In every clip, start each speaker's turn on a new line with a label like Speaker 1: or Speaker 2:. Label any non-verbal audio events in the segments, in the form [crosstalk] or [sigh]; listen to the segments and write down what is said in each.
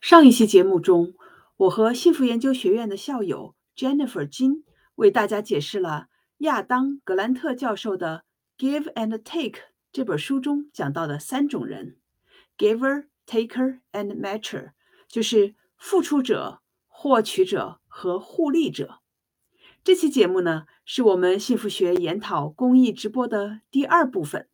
Speaker 1: 上一期节目中，我和幸福研究学院的校友 Jennifer 金为大家解释了亚当·格兰特教授的《Give and Take》这本书中讲到的三种人：Giver、Taker and Matcher，就是付出者、获取者和互利者。这期节目呢，是我们幸福学研讨公益直播的第二部分，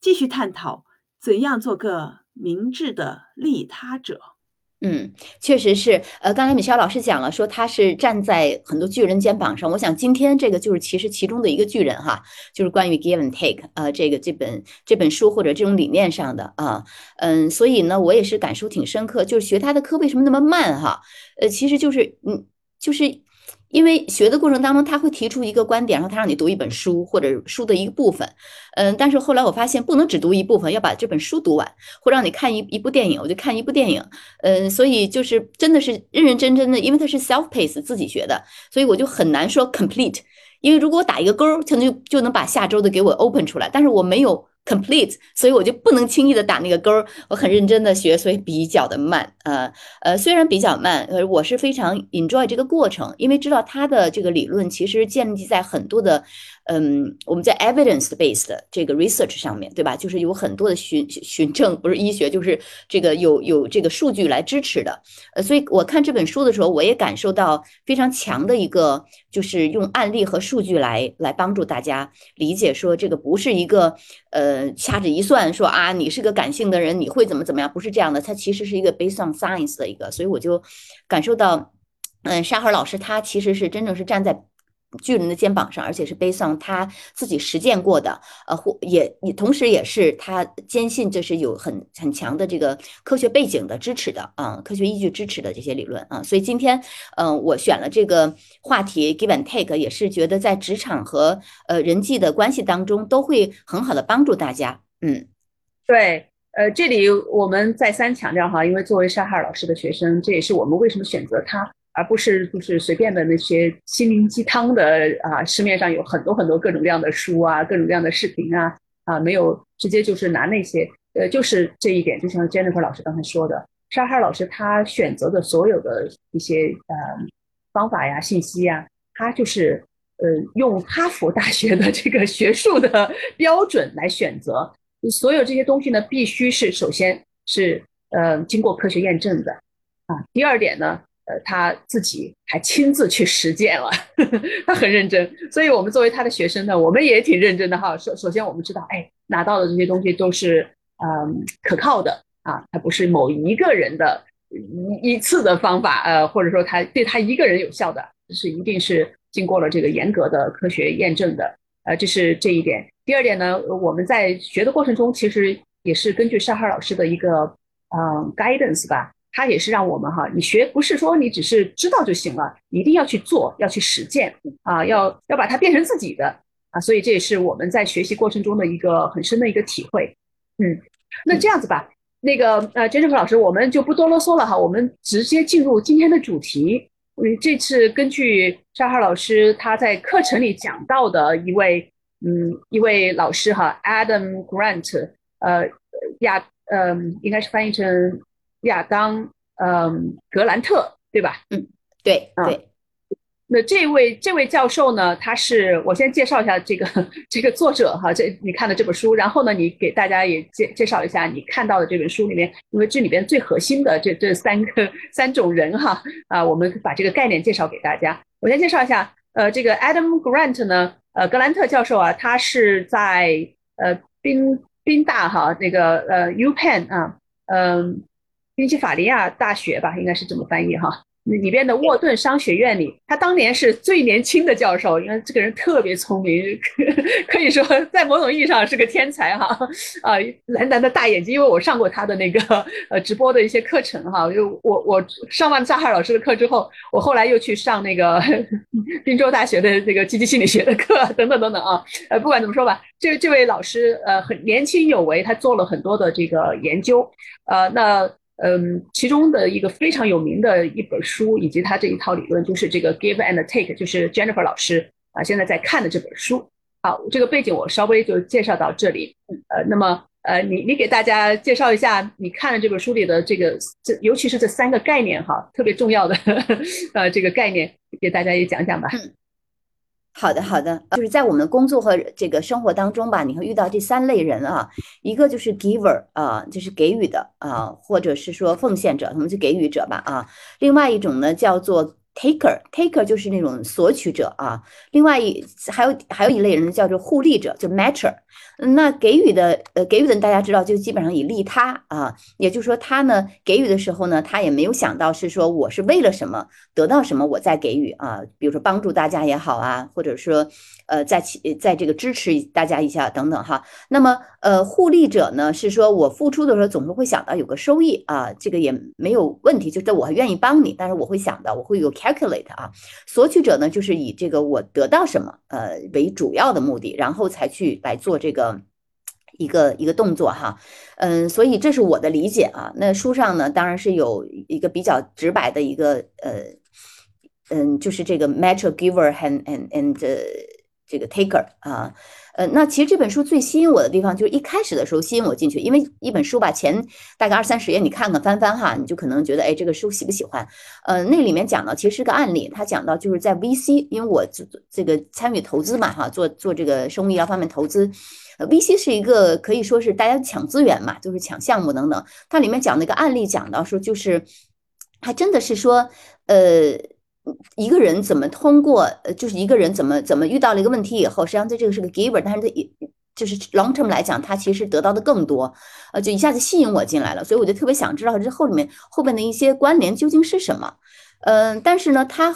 Speaker 1: 继续探讨怎样做个明智的利他者。
Speaker 2: 嗯，确实是。呃，刚才米肖老师讲了，说他是站在很多巨人肩膀上。我想今天这个就是其实其中的一个巨人哈，就是关于 give and take，呃，这个这本这本书或者这种理念上的啊，嗯，所以呢，我也是感受挺深刻。就是学他的课为什么那么慢哈？呃，其实就是嗯，就是。因为学的过程当中，他会提出一个观点，然后他让你读一本书或者书的一个部分，嗯，但是后来我发现不能只读一部分，要把这本书读完，或让你看一一部电影，我就看一部电影，嗯，所以就是真的是认认真真的，因为他是 self pace 自己学的，所以我就很难说 complete，因为如果我打一个勾，可能就能把下周的给我 open 出来，但是我没有。complete，所以我就不能轻易的打那个勾儿。我很认真的学，所以比较的慢。呃呃，虽然比较慢，呃，我是非常 enjoy 这个过程，因为知道它的这个理论其实建立在很多的。嗯，我们在 evidence based 这个 research 上面对吧？就是有很多的循循证，不是医学，就是这个有有这个数据来支持的。呃，所以我看这本书的时候，我也感受到非常强的一个，就是用案例和数据来来帮助大家理解，说这个不是一个呃掐指一算，说啊你是个感性的人，你会怎么怎么样？不是这样的，它其实是一个 based on science 的一个，所以我就感受到，嗯，沙河老师他其实是真正是站在。巨人的肩膀上，而且是背上他自己实践过的，呃，或也也同时也是他坚信这是有很很强的这个科学背景的支持的啊，科学依据支持的这些理论啊，所以今天嗯，我选了这个话题 give and take，也是觉得在职场和呃人际的关系当中都会很好的帮助大家。嗯，
Speaker 3: 对，呃，这里我们再三强调哈，因为作为沙哈尔老师的学生，这也是我们为什么选择他。而不是就是随便的那些心灵鸡汤的啊，市面上有很多很多各种各样的书啊，各种各样的视频啊，啊，没有直接就是拿那些，呃，就是这一点，就像 Jennifer 老师刚才说的，沙哈老师他选择的所有的一些呃方法呀、信息呀，他就是呃用哈佛大学的这个学术的标准来选择，所有这些东西呢，必须是首先是呃经过科学验证的啊，第二点呢。呃，他自己还亲自去实践了，呵 [laughs] 呵他很认真，所以我们作为他的学生呢，我们也挺认真的哈。首首先，我们知道，哎，拿到的这些东西都是嗯可靠的啊，它不是某一个人的一一次的方法，呃，或者说他对他一个人有效的，是一定是经过了这个严格的科学验证的，呃，这是这一点。第二点呢，我们在学的过程中，其实也是根据沙哈老师的一个嗯 guidance 吧。他也是让我们哈，你学不是说你只是知道就行了，一定要去做，要去实践啊，要要把它变成自己的啊，所以这也是我们在学习过程中的一个很深的一个体会。嗯，那这样子吧，那个呃，Jennifer 老师，我们就不多啰嗦了哈，我们直接进入今天的主题。嗯，这次根据沙哈老师他在课程里讲到的一位嗯一位老师哈，Adam Grant，呃亚嗯应该是翻译成。亚当，嗯，格兰特，对吧？
Speaker 2: 嗯，对，对。
Speaker 3: 那这位这位教授呢？他是我先介绍一下这个 [laughs] 这个作者哈，这你看的这本书。然后呢，你给大家也介介绍一下你看到的这本书里面，因为这里边最核心的这这三个三种人哈啊，我们把这个概念介绍给大家。我先介绍一下，呃，这个 Adam Grant 呢，呃，格兰特教授啊，他是在呃宾宾大哈那个呃 U Penn 啊，嗯。宾夕法尼亚大学吧，应该是这么翻译哈。里边的沃顿商学院里，他当年是最年轻的教授，因为这个人特别聪明，可以说在某种意义上是个天才哈。啊，蓝蓝的大眼睛，因为我上过他的那个呃直播的一些课程哈。就我我上完扎哈尔老师的课之后，我后来又去上那个 [laughs] 宾州大学的这个积极心理学的课等等等等啊。呃，不管怎么说吧，这这位老师呃很年轻有为，他做了很多的这个研究，呃那。嗯，其中的一个非常有名的一本书，以及他这一套理论，就是这个 Give and Take，就是 Jennifer 老师啊现在在看的这本书。好，这个背景我稍微就介绍到这里。呃，那么呃，你你给大家介绍一下，你看了这本书里的这个这，尤其是这三个概念哈，特别重要的 [laughs] 呃这个概念，给大家也讲讲吧。
Speaker 2: 好的，好的，就是在我们工作和这个生活当中吧，你会遇到这三类人啊，一个就是 giver 啊，就是给予的啊，或者是说奉献者，我们就给予者吧啊，另外一种呢叫做。Taker，taker 就是那种索取者啊。另外一还有还有一类人叫做互利者，就 matcher。那给予的呃给予的大家知道，就基本上以利他啊，也就是说他呢给予的时候呢，他也没有想到是说我是为了什么得到什么我再给予啊，比如说帮助大家也好啊，或者说呃在其在这个支持大家一下等等哈。那么呃互利者呢是说我付出的时候总是会想到有个收益啊，这个也没有问题，就是我愿意帮你，但是我会想到我会有。calculate 啊，索取者呢，就是以这个我得到什么呃为主要的目的，然后才去来做这个一个一个动作哈，嗯，所以这是我的理解啊。那书上呢，当然是有一个比较直白的一个呃嗯，就是这个 match a giver and and and 这个 taker 啊。呃，那其实这本书最吸引我的地方，就是一开始的时候吸引我进去，因为一本书吧，前大概二三十页，你看看翻翻哈，你就可能觉得，哎，这个书喜不喜欢？呃，那里面讲到其实是个案例，他讲到就是在 VC，因为我这这个参与投资嘛哈，做做这个生物医疗方面投资，VC 是一个可以说是大家抢资源嘛，就是抢项目等等。它里面讲那个案例讲到说，就是还真的是说，呃。一个人怎么通过呃，就是一个人怎么怎么遇到了一个问题以后，实际上在这个是个 giver，但是他也就是 long term 来讲，他其实得到的更多，呃，就一下子吸引我进来了，所以我就特别想知道这后里面后边的一些关联究竟是什么，嗯，但是呢，他。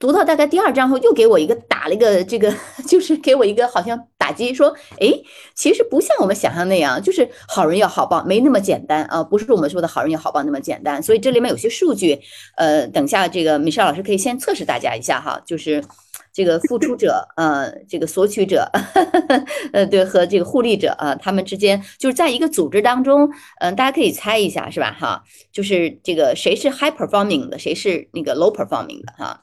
Speaker 2: 读到大概第二章后，又给我一个打了一个这个，[laughs] 就是给我一个好像打击，说，哎，其实不像我们想象那样，就是好人要好报，没那么简单啊，不是我们说的好人要好报那么简单。所以这里面有些数据，呃，等下这个米少老师可以先测试大家一下哈，就是这个付出者，呃，这个索取者，[laughs] 呃，对，和这个互利者啊，他们之间就是在一个组织当中，嗯，大家可以猜一下是吧？哈，就是这个谁是 high performing 的，谁是那个 low performing 的哈。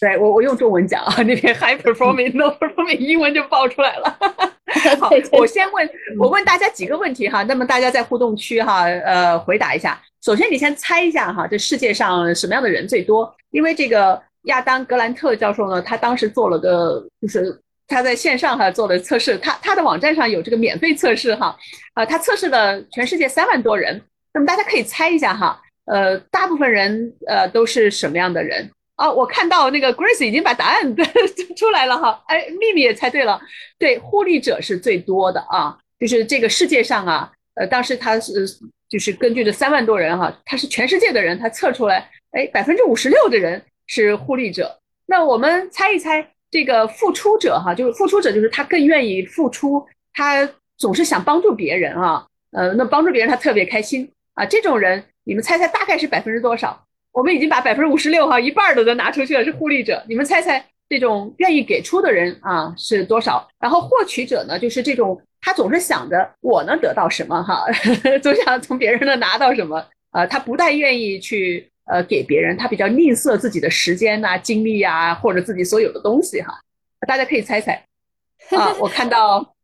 Speaker 3: 对我，我用中文讲啊，那边 [laughs] high performing [laughs] no performing，英文就爆出来了。[laughs] 好，我先问，我问大家几个问题哈，那么大家在互动区哈，呃，回答一下。首先，你先猜一下哈，这世界上什么样的人最多？因为这个亚当格兰特教授呢，他当时做了个，就是他在线上哈做了测试，他他的网站上有这个免费测试哈，啊，他测试了全世界三万多人，那么大家可以猜一下哈，呃，大部分人呃都是什么样的人？啊，我看到那个 Grace 已经把答案 [laughs] 出来了哈，哎，秘密也猜对了，对，互利者是最多的啊，就是这个世界上啊，呃，当时他是就是根据这三万多人哈，他是全世界的人，他测出来，哎，百分之五十六的人是互利者。那我们猜一猜，这个付出者哈，就是付出者，就是他更愿意付出，他总是想帮助别人啊，呃，那帮助别人他特别开心啊，这种人，你们猜猜大概是百分之多少？我们已经把百分之五十六哈一半的都拿出去了，是互利者。你们猜猜这种愿意给出的人啊是多少？然后获取者呢，就是这种他总是想着我能得到什么哈，[laughs] 总想从别人那拿到什么啊，他不太愿意去呃给别人，他比较吝啬自己的时间呐、精力呀，或者自己所有的东西哈。大家可以猜猜啊，我看到。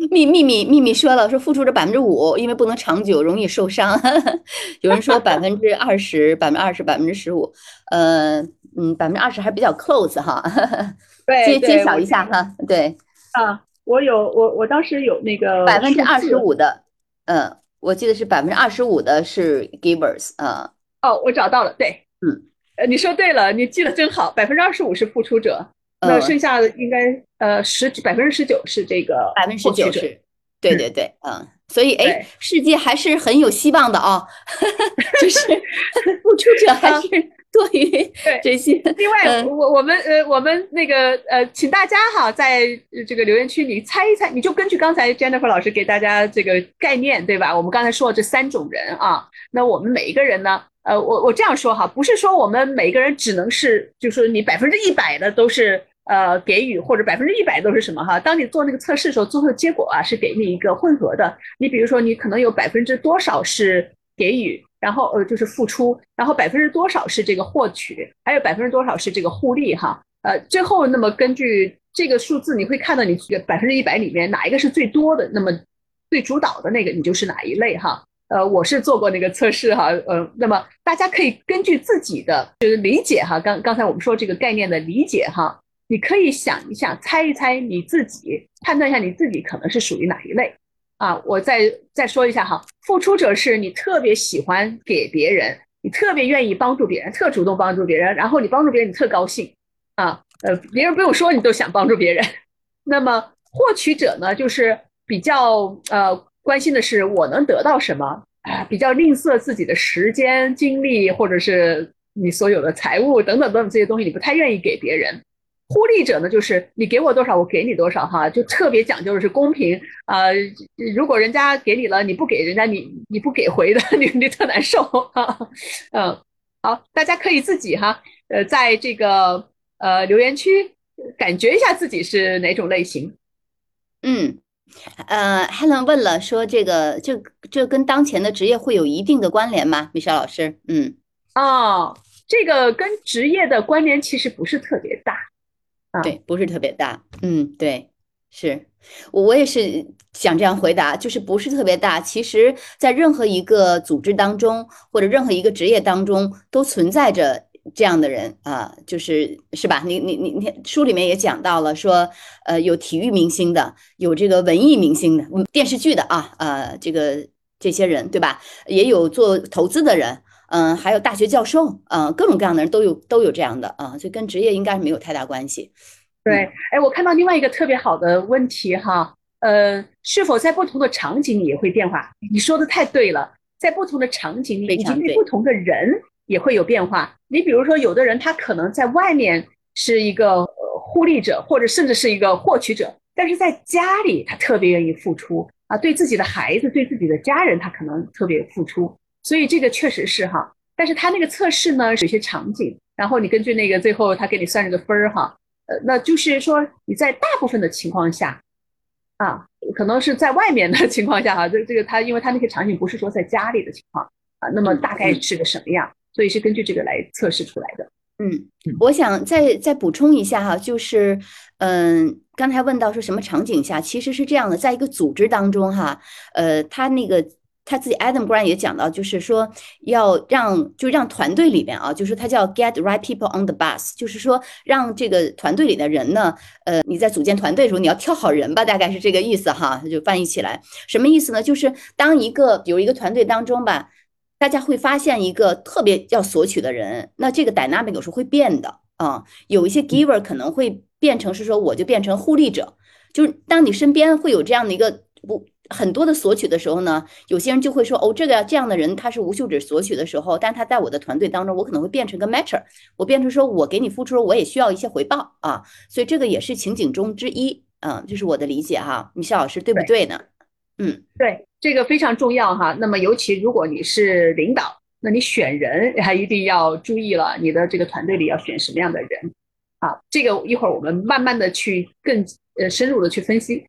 Speaker 3: [laughs]
Speaker 2: 秘秘密秘密说了，说付出者百分之五，因为不能长久，容易受伤。[laughs] 有人说百分之二十，百分之二十，百分之十五，呃，嗯，百分之二十还比较 close 哈。[laughs]
Speaker 3: 对，
Speaker 2: 揭揭晓一下哈。对，
Speaker 3: 啊，我有我我当时有那个
Speaker 2: 百分之二十五的，嗯，我记得是百分之二十五的是 givers 啊。
Speaker 3: 哦，我找到了，对，
Speaker 2: 嗯，
Speaker 3: 呃，你说对了，你记得真好，百分之二十五是付出者。那剩下的应该呃十百分之十九是这个
Speaker 2: 百分之九十，对对对，嗯，所以哎，世界还是很有希望的啊，[laughs] 就是 [laughs] 付出者还是多于这些。
Speaker 3: 另外，我我们呃我们那个呃，请大家哈，在这个留言区你猜一猜，你就根据刚才 Jennifer 老师给大家这个概念对吧？我们刚才说的这三种人啊，那我们每一个人呢？呃，我我这样说哈，不是说我们每个人只能是，就是你百分之一百的都是。呃，给予或者百分之一百都是什么哈？当你做那个测试的时候，最后结果啊是给你一个混合的。你比如说，你可能有百分之多少是给予，然后呃就是付出，然后百分之多少是这个获取，还有百分之多少是这个互利哈。呃，最后那么根据这个数字你会看到你百分之一百里面哪一个是最多的，那么最主导的那个你就是哪一类哈。呃，我是做过那个测试哈，呃，那么大家可以根据自己的就是理解哈，刚刚才我们说这个概念的理解哈，你可以想一想，猜一猜你自己，判断一下你自己可能是属于哪一类啊。我再再说一下哈，付出者是你特别喜欢给别人，你特别愿意帮助别人，特主动帮助别人，然后你帮助别人你特高兴啊，呃，别人不用说你都想帮助别人。那么获取者呢，就是比较呃。关心的是我能得到什么啊？比较吝啬自己的时间、精力，或者是你所有的财物等等等等这些东西，你不太愿意给别人。互利者呢，就是你给我多少，我给你多少，哈，就特别讲究的是公平啊。如果人家给你了，你不给人家，你你不给回的，[laughs] 你你特难受哈。嗯，好，大家可以自己哈，呃，在这个呃留言区感觉一下自己是哪种类型。
Speaker 2: 嗯。呃，Helen 问了，说这个这这跟当前的职业会有一定的关联吗？米莎老师，嗯，
Speaker 3: 哦，这个跟职业的关联其实不是特别大，
Speaker 2: 对，不是特别大，嗯，对，是我我也是想这样回答，就是不是特别大。其实，在任何一个组织当中，或者任何一个职业当中，都存在着。这样的人啊，就是是吧？你你你你书里面也讲到了，说呃有体育明星的，有这个文艺明星的，电视剧的啊，呃这个这些人对吧？也有做投资的人，嗯，还有大学教授，嗯，各种各样的人都有都有这样的啊，所以跟职业应该是没有太大关系。
Speaker 3: 对，哎，我看到另外一个特别好的问题哈，呃，是否在不同的场景里也会变化？你说的太对了，在不同的场景里以及对不同的人。也会有变化。你比如说，有的人他可能在外面是一个互利者，或者甚至是一个获取者，但是在家里他特别愿意付出啊，对自己的孩子、对自己的家人，他可能特别付出。所以这个确实是哈。但是他那个测试呢，有些场景，然后你根据那个最后他给你算这个分儿哈，呃，那就是说你在大部分的情况下啊，可能是在外面的 [laughs] 情况下哈，这这个他因为他那些场景不是说在家里的情况啊，那么大概是个什么样？所以是根据这个来测试出来的。
Speaker 2: 嗯，我想再再补充一下哈，就是，嗯，刚才问到说什么场景下，其实是这样的，在一个组织当中哈，呃，他那个他自己 Adam Grant 也讲到，就是说要让就让团队里边啊，就是他叫 Get right people on the bus，就是说让这个团队里的人呢，呃，你在组建团队的时候，你要挑好人吧，大概是这个意思哈，他就翻译起来什么意思呢？就是当一个比如一个团队当中吧。大家会发现一个特别要索取的人，那这个 dynamic 有时候会变的啊。有一些 giver 可能会变成是说，我就变成互利者。就是当你身边会有这样的一个不很多的索取的时候呢，有些人就会说，哦，这个这样的人他是无休止索取的时候，但他在我的团队当中，我可能会变成个 matcher，我变成说我给你付出，我也需要一些回报啊。所以这个也是情景中之一，嗯，这是我的理解哈。米肖老师对不对呢？嗯，
Speaker 3: 对。这个非常重要哈，那么尤其如果你是领导，那你选人还一定要注意了，你的这个团队里要选什么样的人啊？这个一会儿我们慢慢的去更呃深入的去分析。